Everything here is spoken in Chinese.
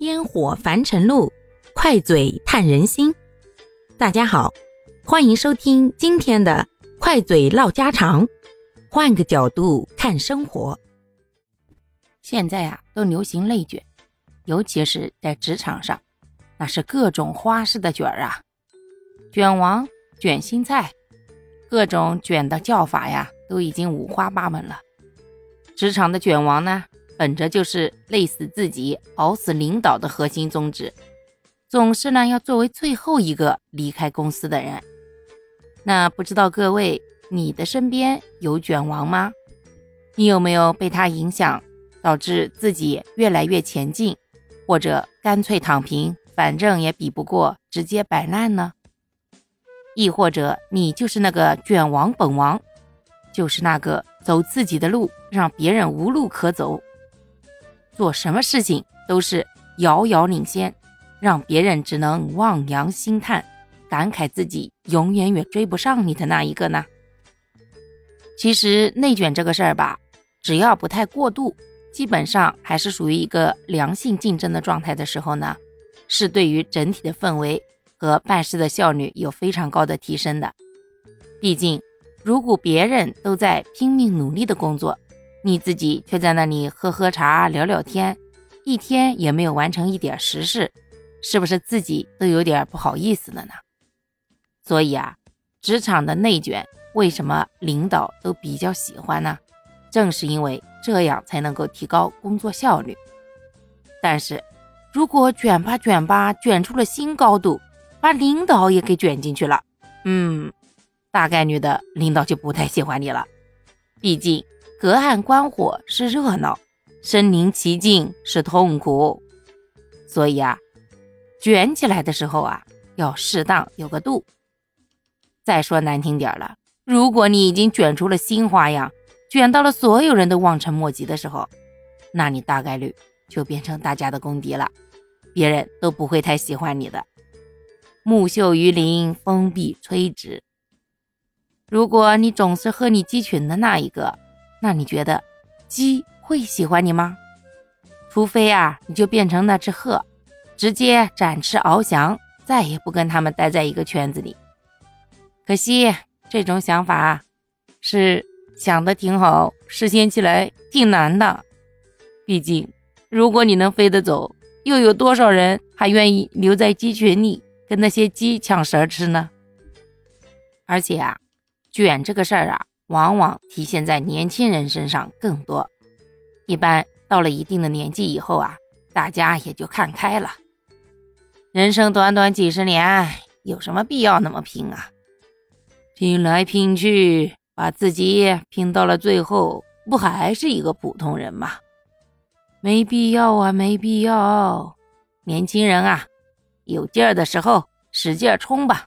烟火凡尘路，快嘴探人心。大家好，欢迎收听今天的快嘴唠家常，换个角度看生活。现在啊，都流行内卷，尤其是在职场上，那是各种花式的卷儿啊，卷王、卷心菜，各种卷的叫法呀，都已经五花八门了。职场的卷王呢？本着就是累死自己、熬死领导的核心宗旨，总是呢要作为最后一个离开公司的人。那不知道各位，你的身边有卷王吗？你有没有被他影响，导致自己越来越前进，或者干脆躺平，反正也比不过，直接摆烂呢？亦或者你就是那个卷王本王，就是那个走自己的路，让别人无路可走。做什么事情都是遥遥领先，让别人只能望洋兴叹，感慨自己永远也追不上你的那一个呢？其实内卷这个事儿吧，只要不太过度，基本上还是属于一个良性竞争的状态的时候呢，是对于整体的氛围和办事的效率有非常高的提升的。毕竟，如果别人都在拼命努力的工作，你自己却在那里喝喝茶、聊聊天，一天也没有完成一点实事，是不是自己都有点不好意思了呢？所以啊，职场的内卷为什么领导都比较喜欢呢？正是因为这样才能够提高工作效率。但是，如果卷吧卷吧卷出了新高度，把领导也给卷进去了，嗯，大概率的领导就不太喜欢你了，毕竟。隔岸观火是热闹，身临其境是痛苦，所以啊，卷起来的时候啊，要适当有个度。再说难听点了，如果你已经卷出了新花样，卷到了所有人都望尘莫及的时候，那你大概率就变成大家的公敌了，别人都不会太喜欢你的。木秀于林，风必摧之。如果你总是鹤立鸡群的那一个，那你觉得鸡会喜欢你吗？除非啊，你就变成那只鹤，直接展翅翱翔，再也不跟他们待在一个圈子里。可惜这种想法是想的挺好，实现起来挺难的。毕竟，如果你能飞得走，又有多少人还愿意留在鸡群里跟那些鸡抢食吃呢？而且啊，卷这个事儿啊。往往体现在年轻人身上更多。一般到了一定的年纪以后啊，大家也就看开了。人生短短几十年，有什么必要那么拼啊？拼来拼去，把自己拼到了最后，不还是一个普通人吗？没必要啊，没必要。年轻人啊，有劲儿的时候使劲冲吧。